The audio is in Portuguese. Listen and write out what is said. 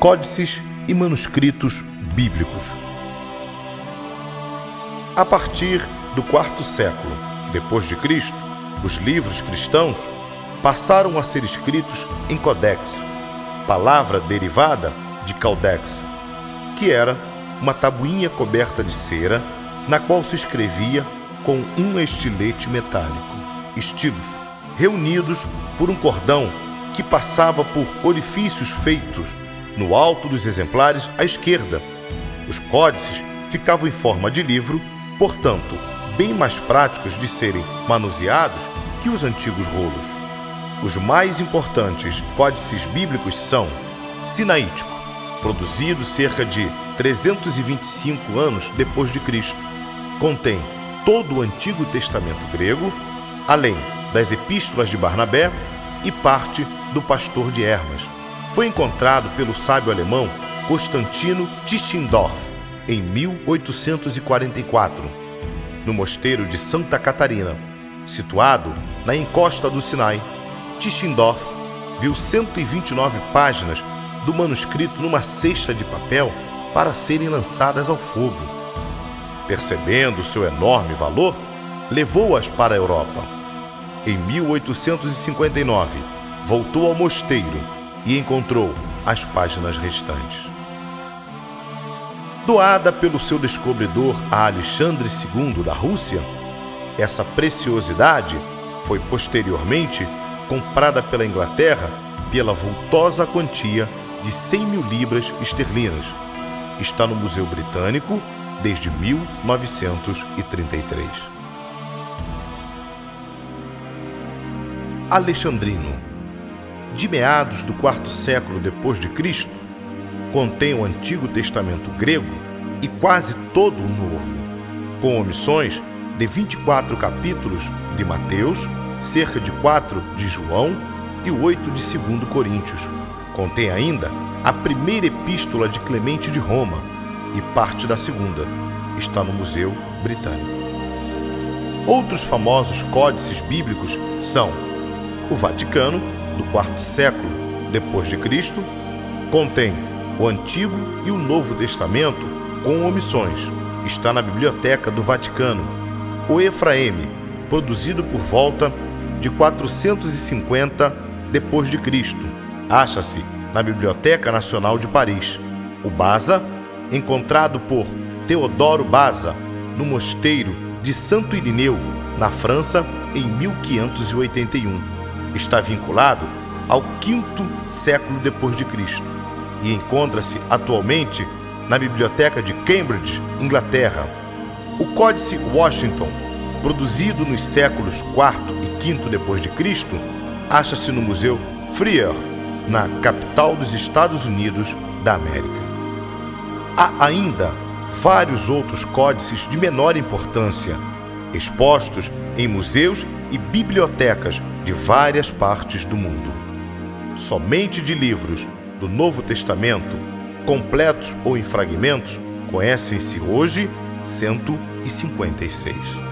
Códices e manuscritos bíblicos. A partir do quarto século depois de Cristo, os livros cristãos passaram a ser escritos em codex, palavra derivada de caldex, que era uma tabuinha coberta de cera na qual se escrevia com um estilete metálico, estilos, reunidos por um cordão que passava por orifícios feitos no alto dos exemplares à esquerda. Os códices ficavam em forma de livro, portanto, bem mais práticos de serem manuseados que os antigos rolos. Os mais importantes códices bíblicos são Sinaítico, produzido cerca de 325 anos depois de Cristo. Contém todo o Antigo Testamento grego, além das epístolas de Barnabé e parte do Pastor de Hermas. Foi encontrado pelo sábio alemão Constantino Tischendorf em 1844, no mosteiro de Santa Catarina, situado na encosta do Sinai. Tischendorf viu 129 páginas do manuscrito numa cesta de papel para serem lançadas ao fogo. Percebendo seu enorme valor, levou-as para a Europa. Em 1859, voltou ao mosteiro e encontrou as páginas restantes. Doada pelo seu descobridor a Alexandre II da Rússia, essa preciosidade foi posteriormente comprada pela Inglaterra pela vultosa quantia de 100 mil libras esterlinas. Está no Museu Britânico desde 1933. Alexandrino, de meados do quarto século depois de Cristo, contém o Antigo Testamento grego e quase todo o Novo, com omissões de 24 capítulos de Mateus cerca de quatro de João e oito de 2 Coríntios. Contém ainda a primeira epístola de Clemente de Roma e parte da segunda. Está no Museu Britânico. Outros famosos códices bíblicos são o Vaticano, do quarto século depois de Cristo, contém o Antigo e o Novo Testamento com omissões. Está na Biblioteca do Vaticano. O Efraeme, produzido por volta de 450 depois de Cristo. Acha-se na Biblioteca Nacional de Paris. O Baza, encontrado por Teodoro Baza no mosteiro de Santo Irineu, na França, em 1581. Está vinculado ao quinto século depois de Cristo e encontra-se atualmente na Biblioteca de Cambridge, Inglaterra. O Códice Washington, produzido nos séculos IV e V depois de Cristo, acha-se no Museu Freer, na capital dos Estados Unidos da América. Há ainda vários outros códices de menor importância, expostos em museus e bibliotecas de várias partes do mundo. Somente de livros do Novo Testamento, completos ou em fragmentos, conhecem-se hoje 156.